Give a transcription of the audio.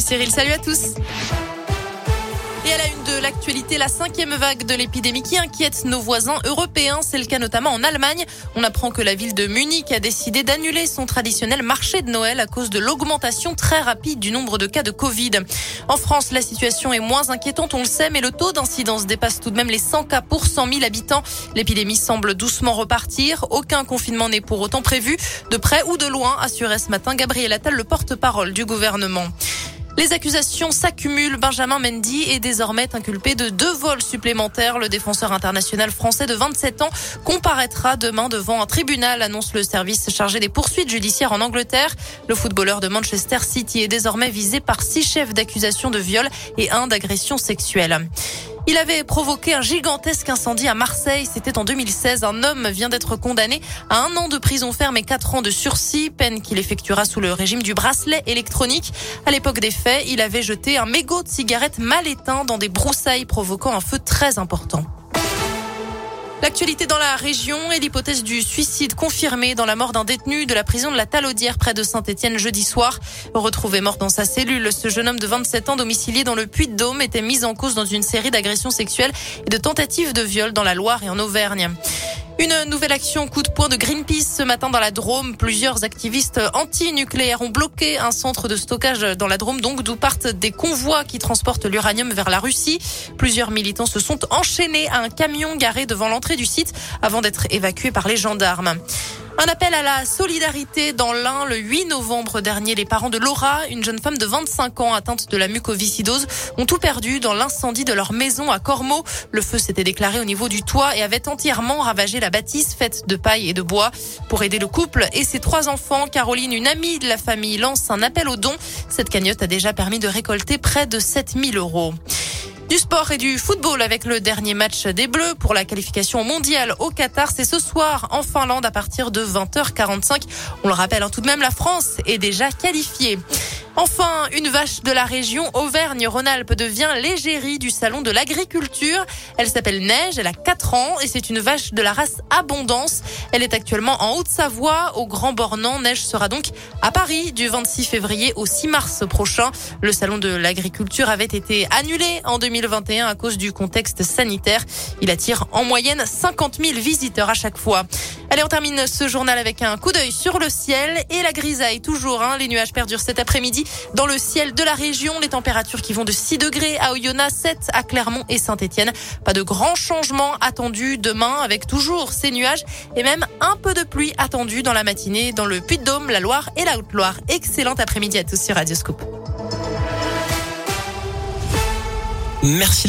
Salut Cyril, salut à tous. Et à la une de l'actualité, la cinquième vague de l'épidémie qui inquiète nos voisins européens. C'est le cas notamment en Allemagne. On apprend que la ville de Munich a décidé d'annuler son traditionnel marché de Noël à cause de l'augmentation très rapide du nombre de cas de Covid. En France, la situation est moins inquiétante, on le sait, mais le taux d'incidence dépasse tout de même les 100 cas pour 100 000 habitants. L'épidémie semble doucement repartir. Aucun confinement n'est pour autant prévu, de près ou de loin, assurait ce matin Gabriel Attal, le porte-parole du gouvernement. Les accusations s'accumulent. Benjamin Mendy est désormais inculpé de deux vols supplémentaires. Le défenseur international français de 27 ans comparaîtra demain devant un tribunal, annonce le service chargé des poursuites judiciaires en Angleterre. Le footballeur de Manchester City est désormais visé par six chefs d'accusation de viol et un d'agression sexuelle. Il avait provoqué un gigantesque incendie à Marseille. C'était en 2016. Un homme vient d'être condamné à un an de prison ferme et quatre ans de sursis, peine qu'il effectuera sous le régime du bracelet électronique. À l'époque des faits, il avait jeté un mégot de cigarette mal éteint dans des broussailles provoquant un feu très important. L'actualité dans la région et l'hypothèse du suicide confirmé dans la mort d'un détenu de la prison de la Talaudière près de Saint-Etienne jeudi soir. Retrouvé mort dans sa cellule, ce jeune homme de 27 ans domicilié dans le Puy-de-Dôme était mis en cause dans une série d'agressions sexuelles et de tentatives de viol dans la Loire et en Auvergne. Une nouvelle action coup de poing de Greenpeace ce matin dans la Drôme. Plusieurs activistes anti-nucléaires ont bloqué un centre de stockage dans la Drôme, donc d'où partent des convois qui transportent l'uranium vers la Russie. Plusieurs militants se sont enchaînés à un camion garé devant l'entrée du site avant d'être évacués par les gendarmes. Un appel à la solidarité dans l'Ain le 8 novembre dernier. Les parents de Laura, une jeune femme de 25 ans atteinte de la mucoviscidose, ont tout perdu dans l'incendie de leur maison à Cormeaux. Le feu s'était déclaré au niveau du toit et avait entièrement ravagé la bâtisse faite de paille et de bois. Pour aider le couple et ses trois enfants, Caroline, une amie de la famille, lance un appel aux dons. Cette cagnotte a déjà permis de récolter près de 7000 euros. Du sport et du football avec le dernier match des Bleus pour la qualification mondiale au Qatar. C'est ce soir en Finlande à partir de 20h45. On le rappelle, hein, tout de même, la France est déjà qualifiée. Enfin, une vache de la région Auvergne-Rhône-Alpes devient l'égérie du salon de l'agriculture. Elle s'appelle Neige, elle a 4 ans et c'est une vache de la race Abondance. Elle est actuellement en Haute-Savoie, au Grand Bornand. Neige sera donc à Paris du 26 février au 6 mars prochain. Le salon de l'agriculture avait été annulé en 2021 à cause du contexte sanitaire. Il attire en moyenne 50 000 visiteurs à chaque fois. Allez, on termine ce journal avec un coup d'œil sur le ciel et la grisaille toujours. Hein. Les nuages perdurent cet après-midi dans le ciel de la région. Les températures qui vont de 6 degrés à Oyonnax, 7 à Clermont et Saint-Etienne. Pas de grands changements attendus demain avec toujours ces nuages et même un peu de pluie attendue dans la matinée dans le Puy-de-Dôme, la Loire et la Haute-Loire. Excellent après-midi à tous sur Radioscope. Merci.